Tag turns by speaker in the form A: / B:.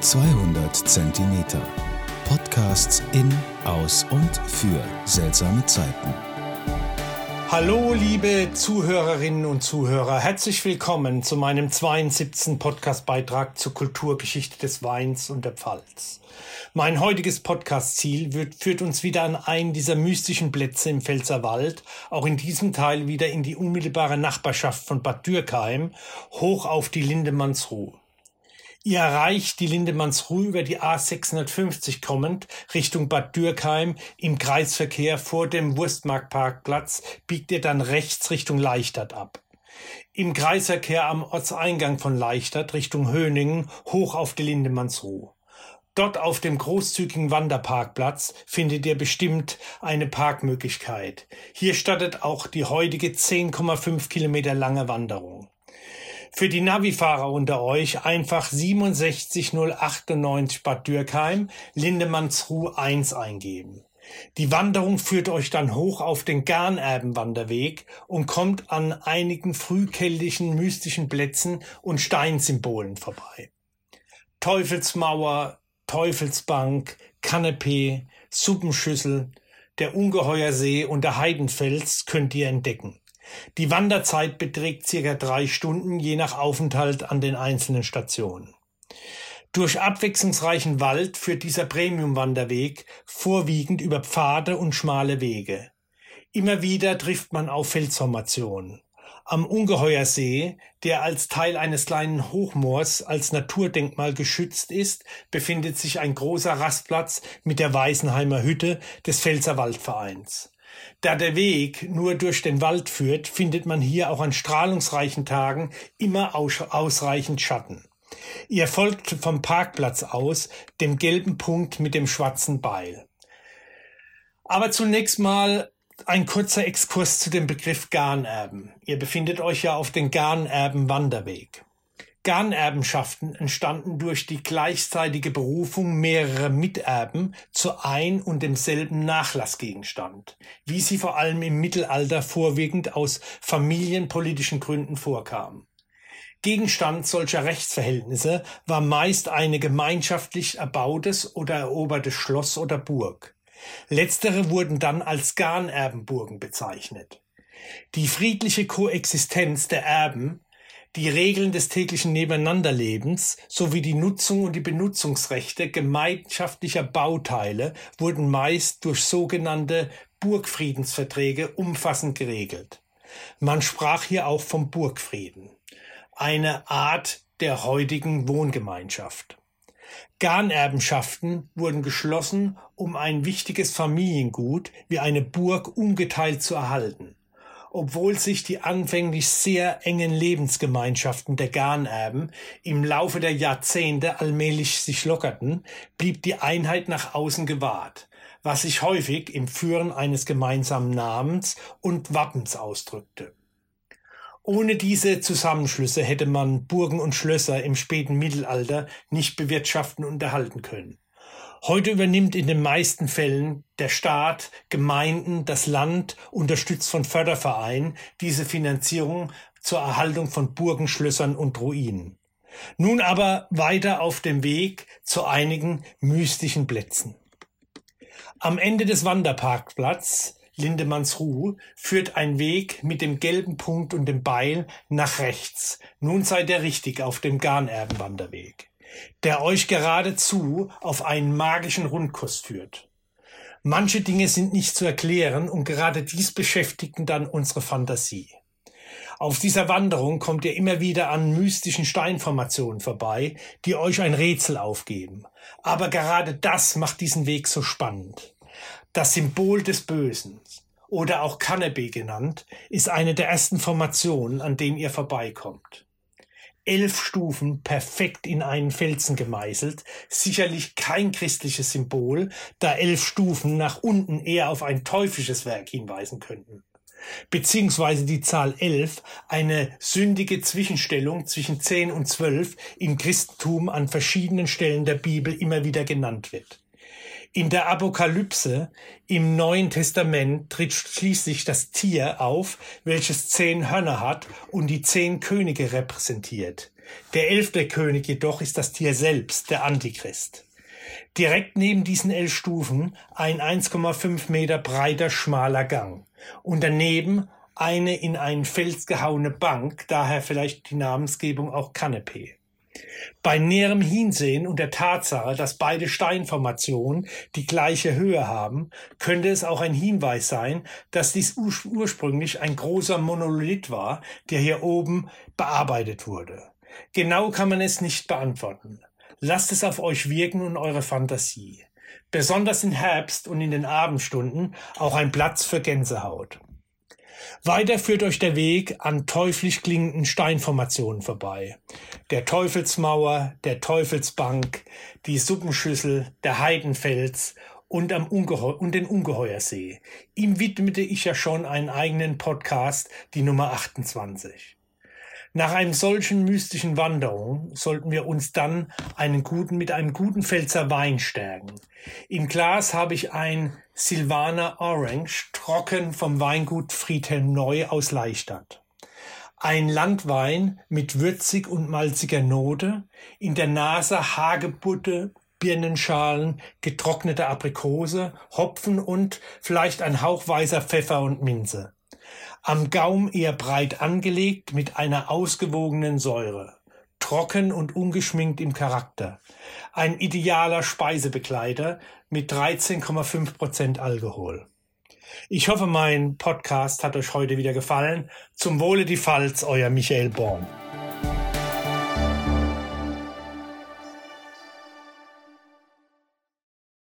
A: 200 Zentimeter. Podcasts in, aus und für seltsame Zeiten.
B: Hallo, liebe Zuhörerinnen und Zuhörer. Herzlich willkommen zu meinem 72. Podcastbeitrag zur Kulturgeschichte des Weins und der Pfalz. Mein heutiges Podcast-Ziel führt uns wieder an einen dieser mystischen Plätze im Pfälzerwald, auch in diesem Teil wieder in die unmittelbare Nachbarschaft von Bad Dürkheim, hoch auf die Lindemannsruh. Ihr erreicht die Lindemannsruh über die A650 kommend Richtung Bad Dürkheim im Kreisverkehr vor dem Wurstmarktparkplatz biegt ihr dann rechts Richtung Leichtert ab. Im Kreisverkehr am Ortseingang von Leichtert Richtung Höningen hoch auf die Lindemannsruh. Dort auf dem großzügigen Wanderparkplatz findet ihr bestimmt eine Parkmöglichkeit. Hier startet auch die heutige 10,5 Kilometer lange Wanderung. Für die Navifahrer unter euch einfach 67098 Bad Dürkheim, Lindemannsruh 1 eingeben. Die Wanderung führt euch dann hoch auf den Garnerbenwanderweg und kommt an einigen frühkeltischen mystischen Plätzen und Steinsymbolen vorbei. Teufelsmauer, Teufelsbank, Kanapee, Suppenschüssel, der Ungeheuersee und der Heidenfels könnt ihr entdecken. Die Wanderzeit beträgt circa drei Stunden, je nach Aufenthalt an den einzelnen Stationen. Durch abwechslungsreichen Wald führt dieser Premium-Wanderweg vorwiegend über Pfade und schmale Wege. Immer wieder trifft man auf Felsformationen. Am Ungeheuersee, der als Teil eines kleinen Hochmoors als Naturdenkmal geschützt ist, befindet sich ein großer Rastplatz mit der Weißenheimer Hütte des Pfälzerwaldvereins. Da der Weg nur durch den Wald führt, findet man hier auch an strahlungsreichen Tagen immer ausreichend Schatten. Ihr folgt vom Parkplatz aus dem gelben Punkt mit dem schwarzen Beil. Aber zunächst mal ein kurzer Exkurs zu dem Begriff Garnerben. Ihr befindet euch ja auf dem Garnerben Wanderweg. Garnerbenschaften entstanden durch die gleichzeitige Berufung mehrerer Miterben zu ein und demselben Nachlassgegenstand, wie sie vor allem im Mittelalter vorwiegend aus familienpolitischen Gründen vorkam. Gegenstand solcher Rechtsverhältnisse war meist eine gemeinschaftlich erbautes oder erobertes Schloss oder Burg. Letztere wurden dann als Garnerbenburgen bezeichnet. Die friedliche Koexistenz der Erben die Regeln des täglichen Nebeneinanderlebens sowie die Nutzung und die Benutzungsrechte gemeinschaftlicher Bauteile wurden meist durch sogenannte Burgfriedensverträge umfassend geregelt. Man sprach hier auch vom Burgfrieden, eine Art der heutigen Wohngemeinschaft. Garnerbenschaften wurden geschlossen, um ein wichtiges Familiengut wie eine Burg ungeteilt zu erhalten. Obwohl sich die anfänglich sehr engen Lebensgemeinschaften der Garnerben im Laufe der Jahrzehnte allmählich sich lockerten, blieb die Einheit nach außen gewahrt, was sich häufig im Führen eines gemeinsamen Namens und Wappens ausdrückte. Ohne diese Zusammenschlüsse hätte man Burgen und Schlösser im späten Mittelalter nicht bewirtschaften und erhalten können. Heute übernimmt in den meisten Fällen der Staat, Gemeinden, das Land, unterstützt von Fördervereinen, diese Finanzierung zur Erhaltung von Burgen, Schlössern und Ruinen. Nun aber weiter auf dem Weg zu einigen mystischen Plätzen. Am Ende des Wanderparkplatz Lindemannsruh führt ein Weg mit dem gelben Punkt und dem Beil nach rechts. Nun seid ihr richtig auf dem Garnerbenwanderweg der euch geradezu auf einen magischen Rundkurs führt. Manche Dinge sind nicht zu erklären und gerade dies beschäftigten dann unsere Fantasie. Auf dieser Wanderung kommt ihr immer wieder an mystischen Steinformationen vorbei, die euch ein Rätsel aufgeben. Aber gerade das macht diesen Weg so spannend. Das Symbol des Bösen, oder auch Cannabis genannt, ist eine der ersten Formationen, an denen ihr vorbeikommt elf Stufen perfekt in einen Felsen gemeißelt. Sicherlich kein christliches Symbol, da elf Stufen nach unten eher auf ein teuflisches Werk hinweisen könnten. Beziehungsweise die Zahl elf eine sündige Zwischenstellung zwischen zehn und zwölf im Christentum an verschiedenen Stellen der Bibel immer wieder genannt wird. In der Apokalypse im Neuen Testament tritt schließlich das Tier auf, welches zehn Hörner hat und die zehn Könige repräsentiert. Der elfte König jedoch ist das Tier selbst, der Antichrist. Direkt neben diesen elf Stufen ein 1,5 Meter breiter schmaler Gang und daneben eine in einen Fels gehauene Bank, daher vielleicht die Namensgebung auch Kanapee. Bei näherem Hinsehen und der Tatsache, dass beide Steinformationen die gleiche Höhe haben, könnte es auch ein Hinweis sein, dass dies ur ursprünglich ein großer Monolith war, der hier oben bearbeitet wurde. Genau kann man es nicht beantworten. Lasst es auf euch wirken und eure Fantasie. Besonders im Herbst und in den Abendstunden auch ein Platz für Gänsehaut. Weiter führt euch der Weg an teuflisch klingenden Steinformationen vorbei. Der Teufelsmauer, der Teufelsbank, die Suppenschüssel, der Heidenfels und, am Ungeheu und den Ungeheuersee. Ihm widmete ich ja schon einen eigenen Podcast, die Nummer 28. Nach einem solchen mystischen Wanderung sollten wir uns dann einen guten, mit einem guten Pfälzer Wein stärken. Im Glas habe ich ein Silvaner Orange, trocken vom Weingut Friedhelm Neu aus Leistadt. Ein Landwein mit würzig und malziger Note, in der Nase Hagebutte, Birnenschalen, getrocknete Aprikose, Hopfen und vielleicht ein Hauch weißer Pfeffer und Minze am Gaum eher breit angelegt mit einer ausgewogenen Säure, trocken und ungeschminkt im Charakter, ein idealer Speisebegleiter mit 13,5 Prozent Alkohol. Ich hoffe, mein Podcast hat euch heute wieder gefallen. Zum Wohle die Pfalz, euer Michael Born.